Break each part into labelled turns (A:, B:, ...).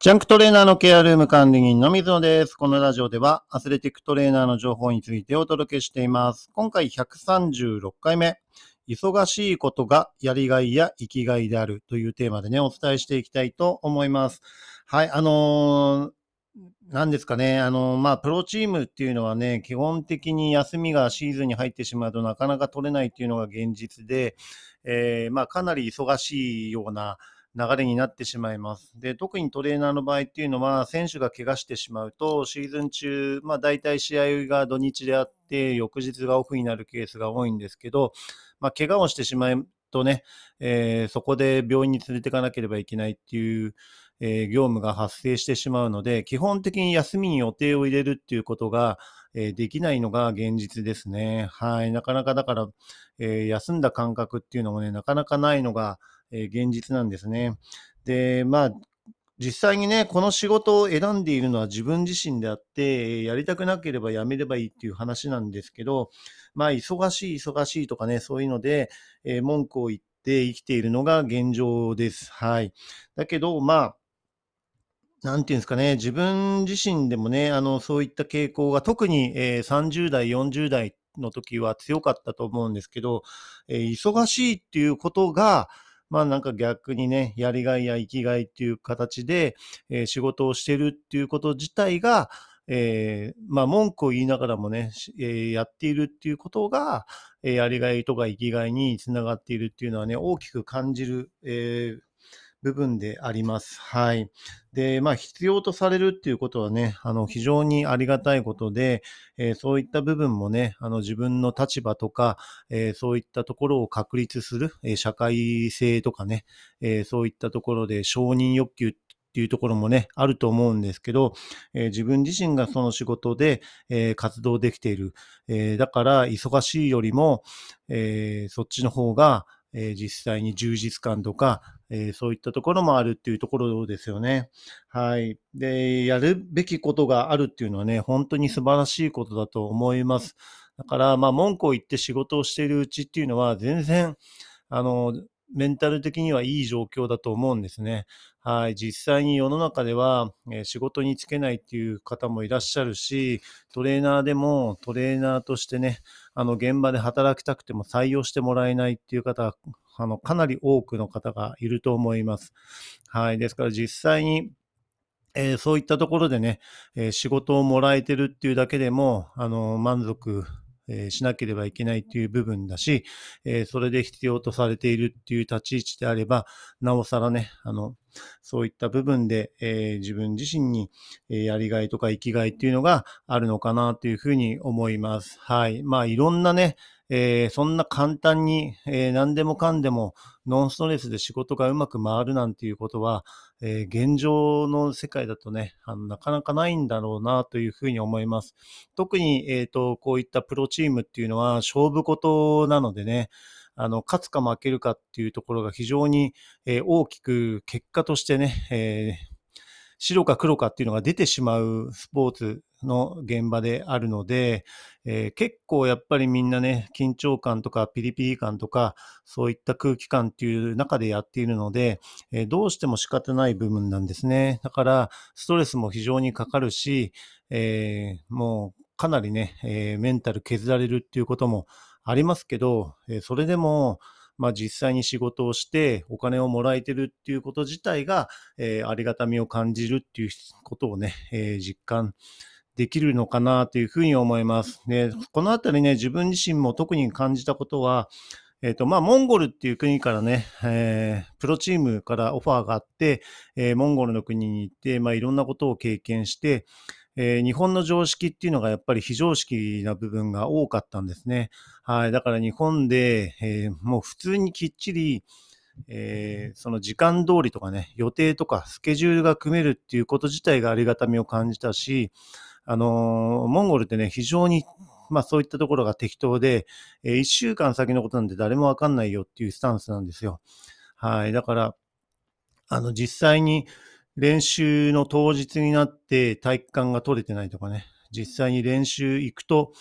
A: ジャンクトレーナーのケアルーム管理人の水野です。このラジオではアスレティックトレーナーの情報についてお届けしています。今回136回目、忙しいことがやりがいや生きがいであるというテーマでね、お伝えしていきたいと思います。はい、あのーなんですかね、あの、まあ、プロチームっていうのはね、基本的に休みがシーズンに入ってしまうとなかなか取れないっていうのが現実で、えーまあ、かなり忙しいような流れになってしまいます。で、特にトレーナーの場合っていうのは、選手が怪我してしまうと、シーズン中、まあ、大体試合が土日であって、翌日がオフになるケースが多いんですけど、まあ、怪我をしてしまうとね、えーそこで病院に連れていかなければいけないっていう、え業務が発生してしまうので、基本的に休みに予定を入れるっていうことが、えできないのが現実ですね。はい。なかなかだから、えー休んだ感覚っていうのもね、なかなかないのが、え現実なんですね。で、まあ、実際にね、この仕事を選んでいるのは自分自身であって、やりたくなければやめればいいっていう話なんですけど、まあ、忙しい、忙しいとかね、そういうので、えー文句を言って生きているのが現状です。はい。だけど、まあ、なんていうんですかね、自分自身でもね、あの、そういった傾向が特に、えー30代、40代の時は強かったと思うんですけど、えー忙しいっていうことが、まあなんか逆にね、やりがいや生きがいっていう形で、えー仕事をしてるっていうこと自体が、えーまあ文句を言いながらもね、えーやっているっていうことが、えーやりがいとか生きがいにつながっているっていうのはね、大きく感じる、えー部分であります。はい。で、まあ、必要とされるっていうことはね、あの、非常にありがたいことで、えーそういった部分もね、あの、自分の立場とか、えーそういったところを確立する、えー社会性とかね、えーそういったところで承認欲求っていうところもね、あると思うんですけど、えー自分自身がその仕事で、えー活動できている。えーだから、忙しいよりも、えーそっちの方が、えー実際に充実感とか、えーそういったところもあるっていうところですよね。はい。で、やるべきことがあるっていうのはね、本当に素晴らしいことだと思います。だから、まあ、文句を言って仕事をしているうちっていうのは、全然、あの、メンタル的にはいい状況だと思うんですね。はい。実際に世の中では、えー仕事に就けないっていう方もいらっしゃるし、トレーナーでもトレーナーとしてね、あの、現場で働きたくても採用してもらえないっていう方、あの、かなり多くの方がいると思います。はい。ですから実際に、えーそういったところでね、えー仕事をもらえてるっていうだけでも、あの、満足、えしなければいけないという部分だし、えそれで必要とされているっていう立ち位置であれば、なおさらね、あの、そういった部分で、え自分自身に、えやりがいとか生きがいっていうのがあるのかなというふうに思います。はい。まあ、いろんなね、えーそんな簡単に、えー何でもかんでもノンストレスで仕事がうまく回るなんていうことは、えー現状の世界だとね、あの、なかなかないんだろうなというふうに思います。特に、えっ、と、こういったプロチームっていうのは勝負事なのでね、あの、勝つか負けるかっていうところが非常に、えー大きく結果としてね、え白か黒かっていうのが出てしまうスポーツの現場であるので、えー結構やっぱりみんなね、緊張感とかピリピリ感とか、そういった空気感っていう中でやっているので、えーどうしても仕方ない部分なんですね。だから、ストレスも非常にかかるし、えーもうかなりね、えメンタル削られるっていうこともありますけど、えそれでも、まあ実際に仕事をしてお金をもらえてるっていうこと自体が、えーありがたみを感じるっていうことをね、えー実感できるのかなというふうに思います。で、このあたりね、自分自身も特に感じたことは、えっ、と、まあ、モンゴルっていう国からね、えープロチームからオファーがあって、えーモンゴルの国に行って、まあ、いろんなことを経験して、えー日本の常識っていうのがやっぱり非常識な部分が多かったんですね。はい。だから日本で、えーもう普通にきっちり、えーその時間通りとかね、予定とかスケジュールが組めるっていうこと自体がありがたみを感じたし、あのモンゴルってね、非常に、まあそういったところが適当で、え1週間先のことなんて誰もわかんないよっていうスタンスなんですよ。はい。だから、あの、実際に練習の当日になって体育館が取れてないとかね、実際に練習行くと、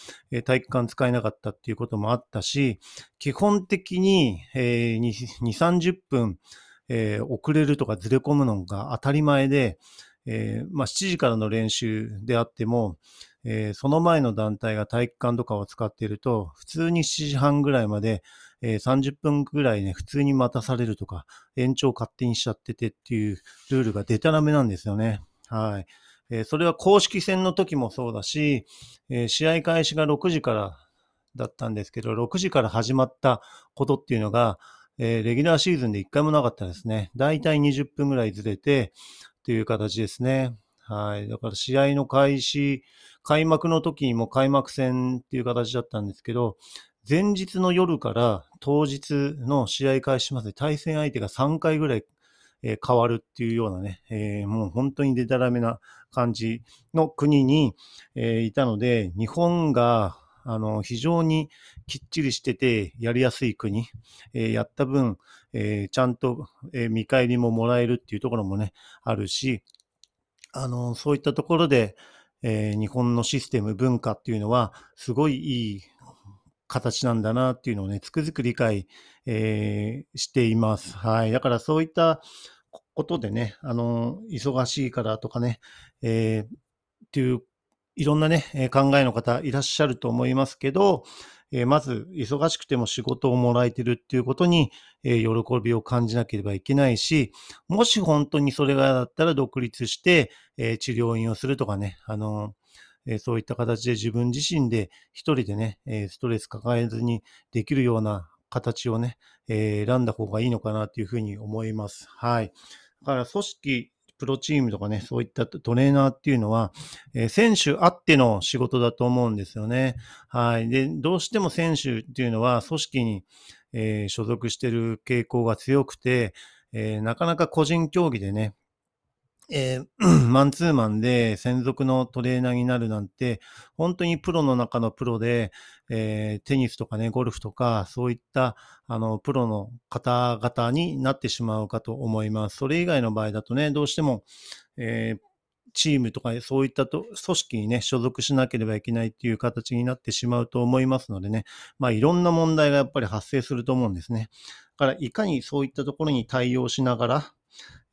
A: 体育館使えなかったっていうこともあったし、基本的に、えー、2、30分、遅れるとかずれ込むのが当たり前で、まあ、7時からの練習であっても、えー、その前の団体が体育館とかを使っていると、普通に7時半ぐらいまで、えー、30分ぐらいね、普通に待たされるとか、延長勝手にしちゃっててっていうルールがデタラメなんですよね。はい。えー、それは公式戦の時もそうだし、え、試合開始が6時からだったんですけど、6時から始まったことっていうのが、え、レギュラーシーズンで1回もなかったですね。だいたい20分ぐらいずれて、という形ですね。はい。だから試合の開始、開幕の時にも開幕戦っていう形だったんですけど、前日の夜から当日の試合開始まで対戦相手が3回ぐらい、えー、変わるっていうようなね、えー、もう本当にデタラメな感じの国に、えー、いたので、日本があの、非常にきっちりしててやりやすい国、え、やった分、え、ちゃんと、え、見返りももらえるっていうところもね、あるし、あの、そういったところで、え日本のシステム、文化っていうのは、すごいいい形なんだなっていうのをね、つくづく理解、えしています。はい。だからそういったことでね、あの、忙しいからとかね、えっていういろんなね、考えの方いらっしゃると思いますけど、えまず、忙しくても仕事をもらえてるっていうことに、え喜びを感じなければいけないし、もし本当にそれがだったら独立して、え治療院をするとかね、あの、えそういった形で自分自身で一人でね、えストレス抱えずにできるような形をね、え選んだ方がいいのかなっていうふうに思います。はい。だから組織プロチームとかね、そういったトレーナーっていうのは、えー、選手あっての仕事だと思うんですよね。はい。で、どうしても選手っていうのは組織に、えー、所属してる傾向が強くて、えー、なかなか個人競技でね、えー、マンツーマンで専属のトレーナーになるなんて、本当にプロの中のプロで、えー、テニスとかね、ゴルフとか、そういった、あの、プロの方々になってしまうかと思います。それ以外の場合だとね、どうしても、えー、チームとかそういったと組織にね、所属しなければいけないっていう形になってしまうと思いますのでね、まあいろんな問題がやっぱり発生すると思うんですね。だからいかにそういったところに対応しながら、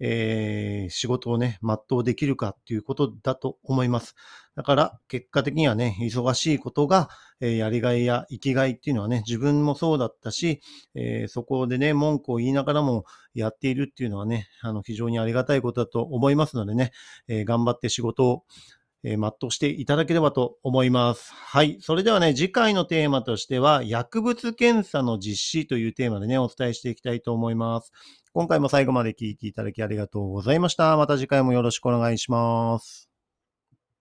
A: えー、仕事をね、全うできるかっていうことだと思います。だから、結果的にはね、忙しいことが、えー、やりがいや生きがいっていうのはね、自分もそうだったし、えー、そこでね、文句を言いながらもやっているっていうのはね、あの、非常にありがたいことだと思いますのでね、え頑張って仕事をえ全うしていただければと思います。はい。それではね、次回のテーマとしては、薬物検査の実施というテーマでね、お伝えしていきたいと思います。今回も最後まで聴いていただきありがとうございました。また次回もよろしくお願いします。